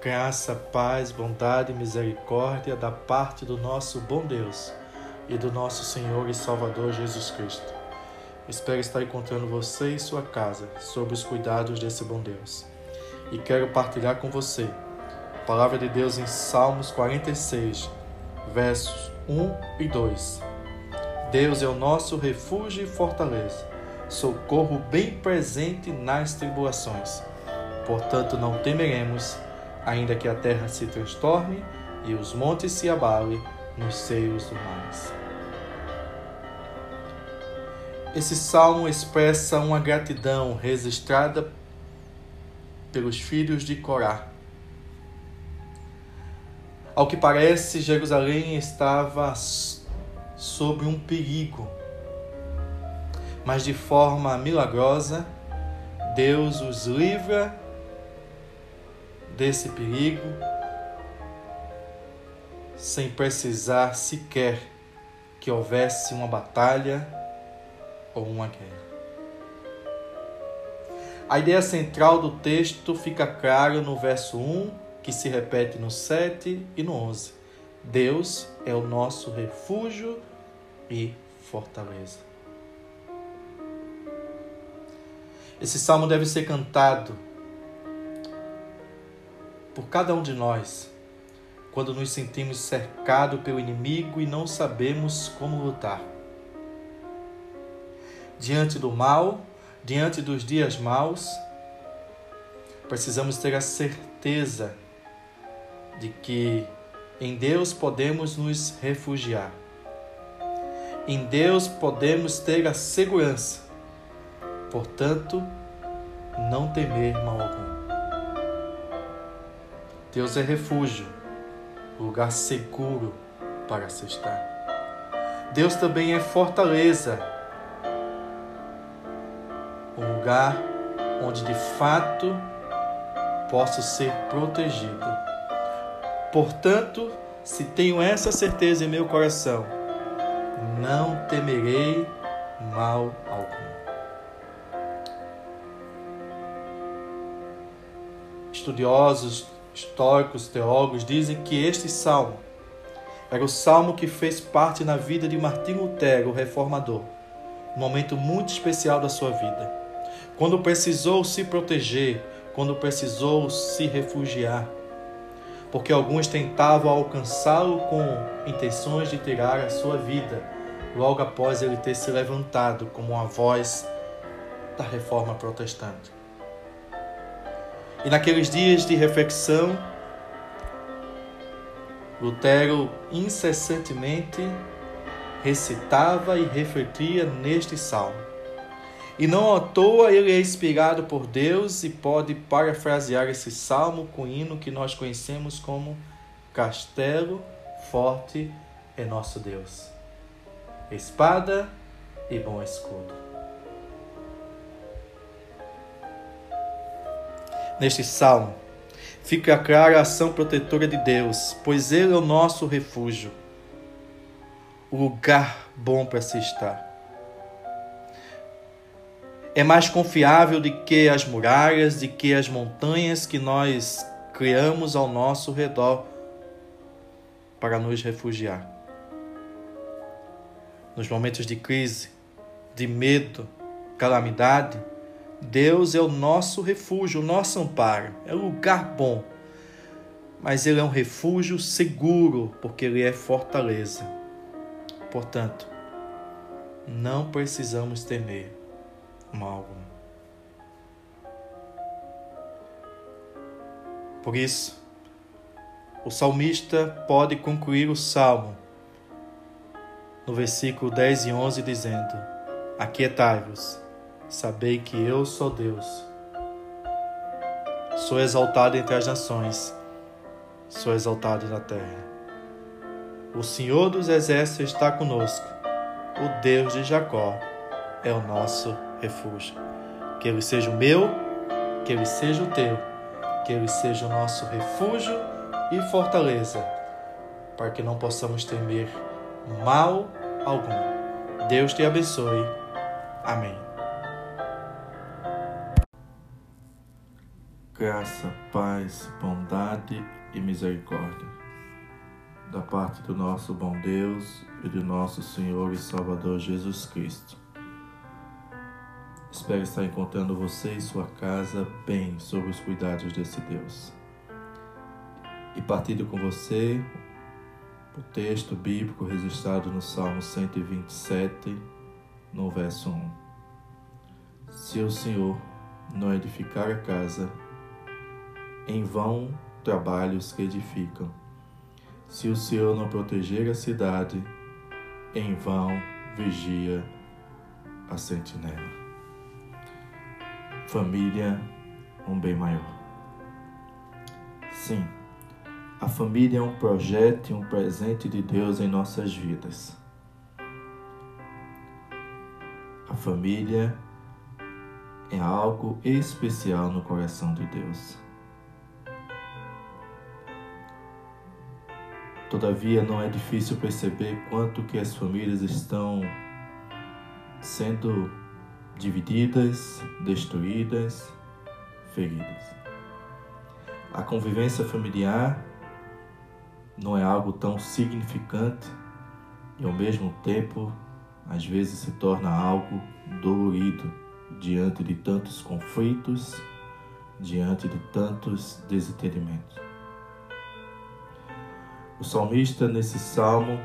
Graça, paz, bondade e misericórdia da parte do nosso bom Deus e do nosso Senhor e Salvador Jesus Cristo. Espero estar encontrando você e sua casa sob os cuidados desse bom Deus. E quero partilhar com você a palavra de Deus em Salmos 46, versos 1 e 2. Deus é o nosso refúgio e fortaleza, socorro bem presente nas tribulações. Portanto, não temeremos ainda que a terra se transtorne e os montes se abalem nos seios do mar. Esse salmo expressa uma gratidão registrada pelos filhos de Corá. Ao que parece, Jerusalém estava sob um perigo, mas de forma milagrosa, Deus os livra desse perigo sem precisar sequer que houvesse uma batalha ou uma guerra. A ideia central do texto fica clara no verso 1, que se repete no 7 e no 11. Deus é o nosso refúgio e fortaleza. Esse salmo deve ser cantado por cada um de nós quando nos sentimos cercados pelo inimigo e não sabemos como lutar. Diante do mal, diante dos dias maus, precisamos ter a certeza de que em Deus podemos nos refugiar. Em Deus podemos ter a segurança. Portanto, não temer mal algum. Deus é refúgio, lugar seguro para se estar. Deus também é fortaleza, um lugar onde de fato posso ser protegido. Portanto, se tenho essa certeza em meu coração, não temerei mal algum. Estudiosos históricos, teólogos dizem que este salmo era o salmo que fez parte na vida de Martinho Lutero, o reformador, um momento muito especial da sua vida. Quando precisou se proteger, quando precisou se refugiar, porque alguns tentavam alcançá-lo com intenções de tirar a sua vida, logo após ele ter se levantado como uma voz da reforma protestante. E naqueles dias de reflexão, Lutero incessantemente recitava e refletia neste salmo. E não à toa ele é inspirado por Deus e pode parafrasear esse salmo com o hino que nós conhecemos como Castelo Forte é Nosso Deus. Espada e bom escudo. Neste salmo, fica clara a ação protetora de Deus, pois Ele é o nosso refúgio, o lugar bom para se estar. É mais confiável do que as muralhas, de que as montanhas que nós criamos ao nosso redor para nos refugiar. Nos momentos de crise, de medo, calamidade, Deus é o nosso refúgio, o nosso amparo, é um lugar bom. Mas Ele é um refúgio seguro, porque Ele é fortaleza. Portanto, não precisamos temer mal algum. Por isso, o salmista pode concluir o salmo no versículo 10 e 11 dizendo: Aquietai-vos Sabei que eu sou Deus. Sou exaltado entre as nações, sou exaltado na terra. O Senhor dos Exércitos está conosco, o Deus de Jacó é o nosso refúgio. Que Ele seja o meu, que Ele seja o teu, que Ele seja o nosso refúgio e fortaleza, para que não possamos temer mal algum. Deus te abençoe. Amém. Graça, paz, bondade e misericórdia da parte do nosso bom Deus e do nosso Senhor e Salvador Jesus Cristo. Espero estar encontrando você e sua casa bem sob os cuidados desse Deus. E partilho com você o texto bíblico registrado no Salmo 127, no verso 1. Se o Senhor não edificar a casa, em vão trabalhos que edificam. Se o Senhor não proteger a cidade, em vão vigia a sentinela. Família, um bem maior. Sim, a família é um projeto e um presente de Deus em nossas vidas. A família é algo especial no coração de Deus. Todavia, não é difícil perceber quanto que as famílias estão sendo divididas, destruídas, feridas. A convivência familiar não é algo tão significante e ao mesmo tempo às vezes se torna algo dolorido diante de tantos conflitos, diante de tantos desentendimentos. O salmista, nesse salmo,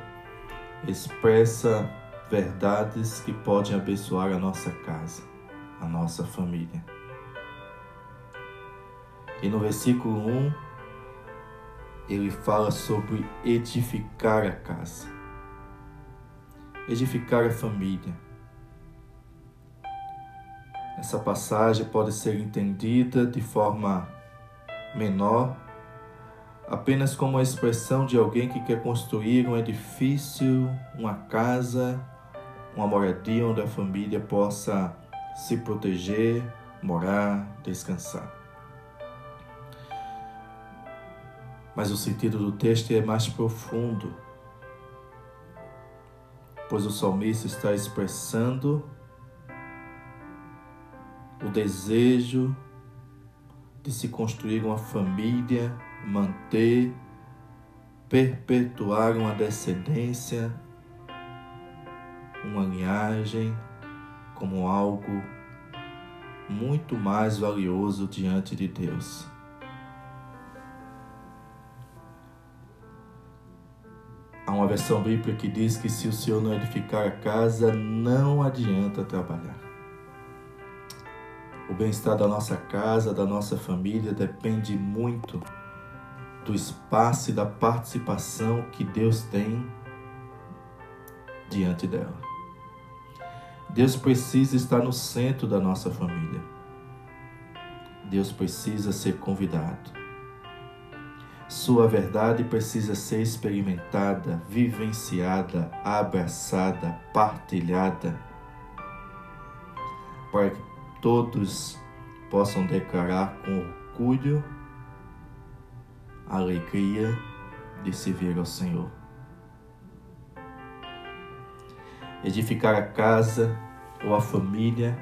expressa verdades que podem abençoar a nossa casa, a nossa família. E no versículo 1, ele fala sobre edificar a casa, edificar a família. Essa passagem pode ser entendida de forma menor apenas como a expressão de alguém que quer construir um edifício, uma casa, uma moradia onde a família possa se proteger, morar, descansar. Mas o sentido do texto é mais profundo, pois o salmista está expressando o desejo de se construir uma família manter, perpetuar uma descendência, uma linhagem como algo muito mais valioso diante de Deus. Há uma versão bíblica que diz que se o Senhor não edificar a casa, não adianta trabalhar. O bem-estar da nossa casa, da nossa família, depende muito do espaço e da participação que Deus tem diante dela. Deus precisa estar no centro da nossa família. Deus precisa ser convidado. Sua verdade precisa ser experimentada, vivenciada, abraçada, partilhada, para que todos possam declarar com orgulho a alegria de servir ao Senhor. Edificar a casa ou a família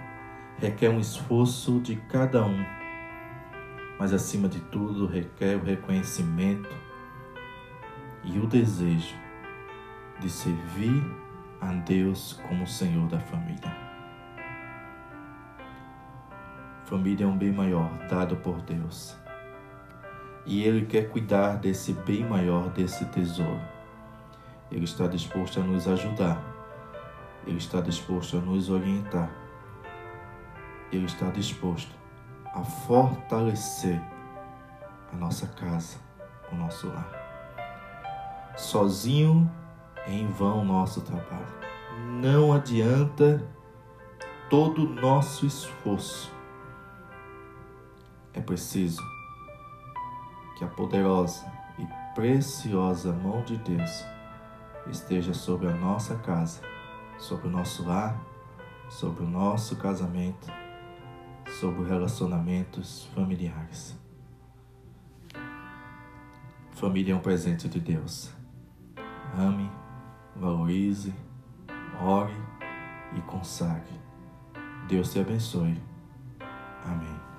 requer um esforço de cada um, mas acima de tudo requer o reconhecimento e o desejo de servir a Deus como Senhor da família. Família é um bem maior dado por Deus e Ele quer cuidar desse bem maior, desse tesouro. Ele está disposto a nos ajudar, Ele está disposto a nos orientar, Ele está disposto a fortalecer a nossa casa, o nosso lar. Sozinho é em vão o nosso trabalho. Não adianta todo o nosso esforço. É preciso que a poderosa e preciosa mão de Deus esteja sobre a nossa casa, sobre o nosso lar, sobre o nosso casamento, sobre relacionamentos familiares. Família é um presente de Deus. Ame, valorize, ore e consagre. Deus te abençoe. Amém.